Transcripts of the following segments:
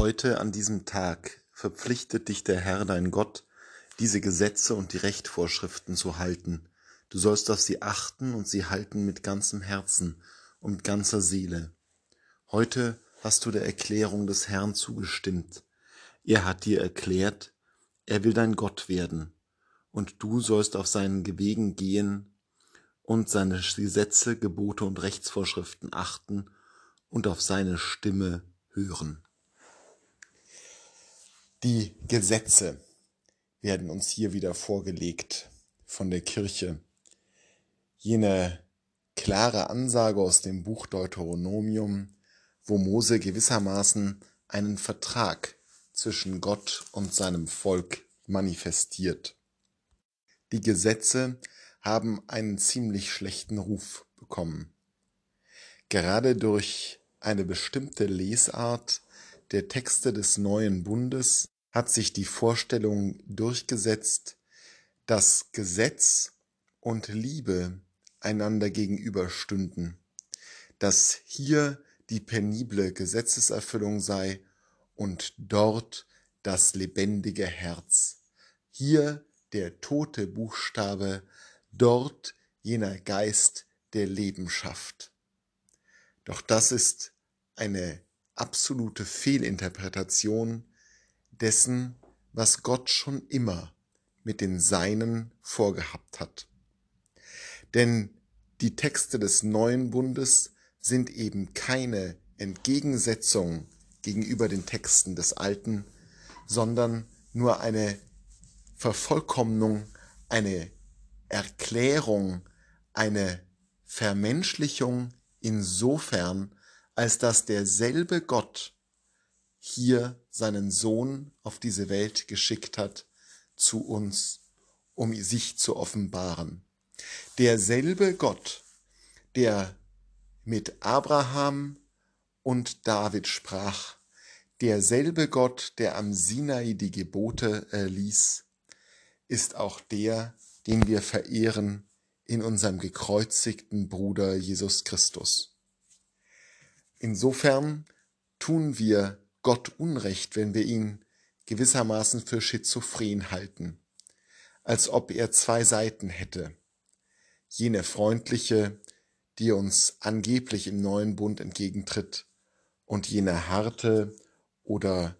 Heute an diesem Tag verpflichtet dich der Herr dein Gott, diese Gesetze und die Rechtvorschriften zu halten. Du sollst auf sie achten und sie halten mit ganzem Herzen und ganzer Seele. Heute hast du der Erklärung des Herrn zugestimmt. Er hat dir erklärt, er will dein Gott werden, und du sollst auf seinen Gewegen gehen und seine Gesetze, Gebote und Rechtsvorschriften achten und auf seine Stimme hören. Die Gesetze werden uns hier wieder vorgelegt von der Kirche. Jene klare Ansage aus dem Buch Deuteronomium, wo Mose gewissermaßen einen Vertrag zwischen Gott und seinem Volk manifestiert. Die Gesetze haben einen ziemlich schlechten Ruf bekommen. Gerade durch eine bestimmte Lesart der Texte des neuen Bundes hat sich die Vorstellung durchgesetzt, dass Gesetz und Liebe einander gegenüberstünden, dass hier die penible Gesetzeserfüllung sei und dort das lebendige Herz, hier der tote Buchstabe, dort jener Geist, der Leben schafft. Doch das ist eine absolute Fehlinterpretation dessen, was Gott schon immer mit den Seinen vorgehabt hat. Denn die Texte des neuen Bundes sind eben keine Entgegensetzung gegenüber den Texten des alten, sondern nur eine Vervollkommnung, eine Erklärung, eine Vermenschlichung insofern, als dass derselbe Gott hier seinen Sohn auf diese Welt geschickt hat zu uns, um sich zu offenbaren. Derselbe Gott, der mit Abraham und David sprach, derselbe Gott, der am Sinai die Gebote erließ, ist auch der, den wir verehren in unserem gekreuzigten Bruder Jesus Christus. Insofern tun wir Gott Unrecht, wenn wir ihn gewissermaßen für schizophren halten, als ob er zwei Seiten hätte. Jene freundliche, die uns angeblich im neuen Bund entgegentritt, und jene harte oder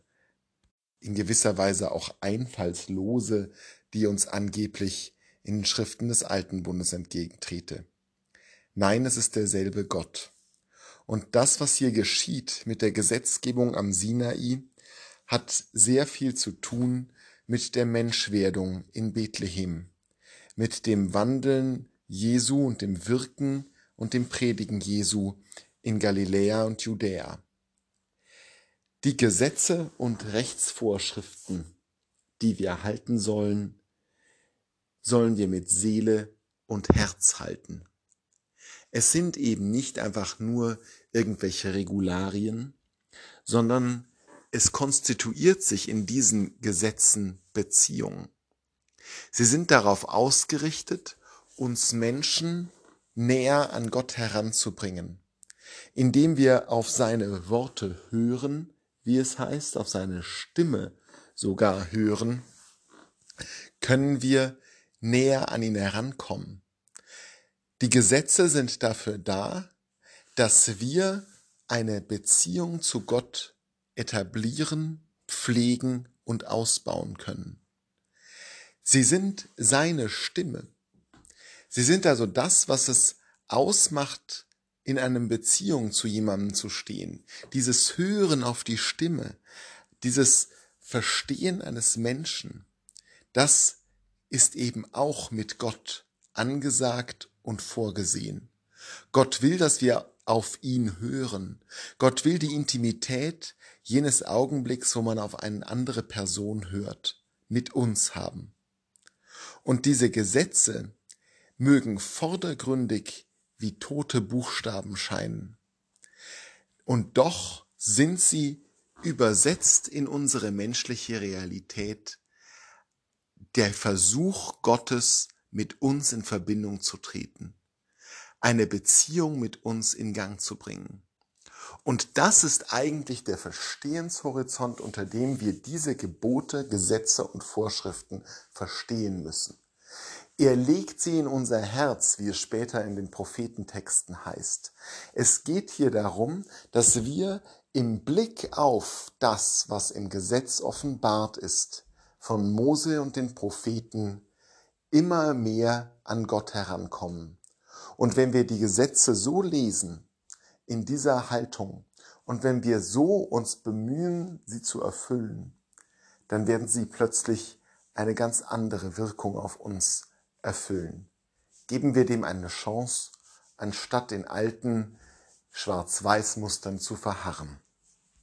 in gewisser Weise auch einfallslose, die uns angeblich in den Schriften des alten Bundes entgegentrete. Nein, es ist derselbe Gott. Und das, was hier geschieht mit der Gesetzgebung am Sinai, hat sehr viel zu tun mit der Menschwerdung in Bethlehem, mit dem Wandeln Jesu und dem Wirken und dem Predigen Jesu in Galiläa und Judäa. Die Gesetze und Rechtsvorschriften, die wir halten sollen, sollen wir mit Seele und Herz halten. Es sind eben nicht einfach nur irgendwelche Regularien, sondern es konstituiert sich in diesen Gesetzen Beziehungen. Sie sind darauf ausgerichtet, uns Menschen näher an Gott heranzubringen, indem wir auf seine Worte hören, wie es heißt, auf seine Stimme sogar hören, können wir näher an ihn herankommen. Die Gesetze sind dafür da, dass wir eine Beziehung zu Gott etablieren, pflegen und ausbauen können. Sie sind seine Stimme. Sie sind also das, was es ausmacht, in einem Beziehung zu jemandem zu stehen. Dieses Hören auf die Stimme, dieses Verstehen eines Menschen, das ist eben auch mit Gott angesagt und vorgesehen. Gott will, dass wir auf ihn hören. Gott will die Intimität jenes Augenblicks, wo man auf eine andere Person hört, mit uns haben. Und diese Gesetze mögen vordergründig wie tote Buchstaben scheinen. Und doch sind sie übersetzt in unsere menschliche Realität der Versuch Gottes, mit uns in Verbindung zu treten, eine Beziehung mit uns in Gang zu bringen. Und das ist eigentlich der Verstehenshorizont, unter dem wir diese Gebote, Gesetze und Vorschriften verstehen müssen. Er legt sie in unser Herz, wie es später in den Prophetentexten heißt. Es geht hier darum, dass wir im Blick auf das, was im Gesetz offenbart ist, von Mose und den Propheten immer mehr an Gott herankommen. Und wenn wir die Gesetze so lesen, in dieser Haltung, und wenn wir so uns bemühen, sie zu erfüllen, dann werden sie plötzlich eine ganz andere Wirkung auf uns erfüllen. Geben wir dem eine Chance, anstatt in alten Schwarz-Weiß-Mustern zu verharren.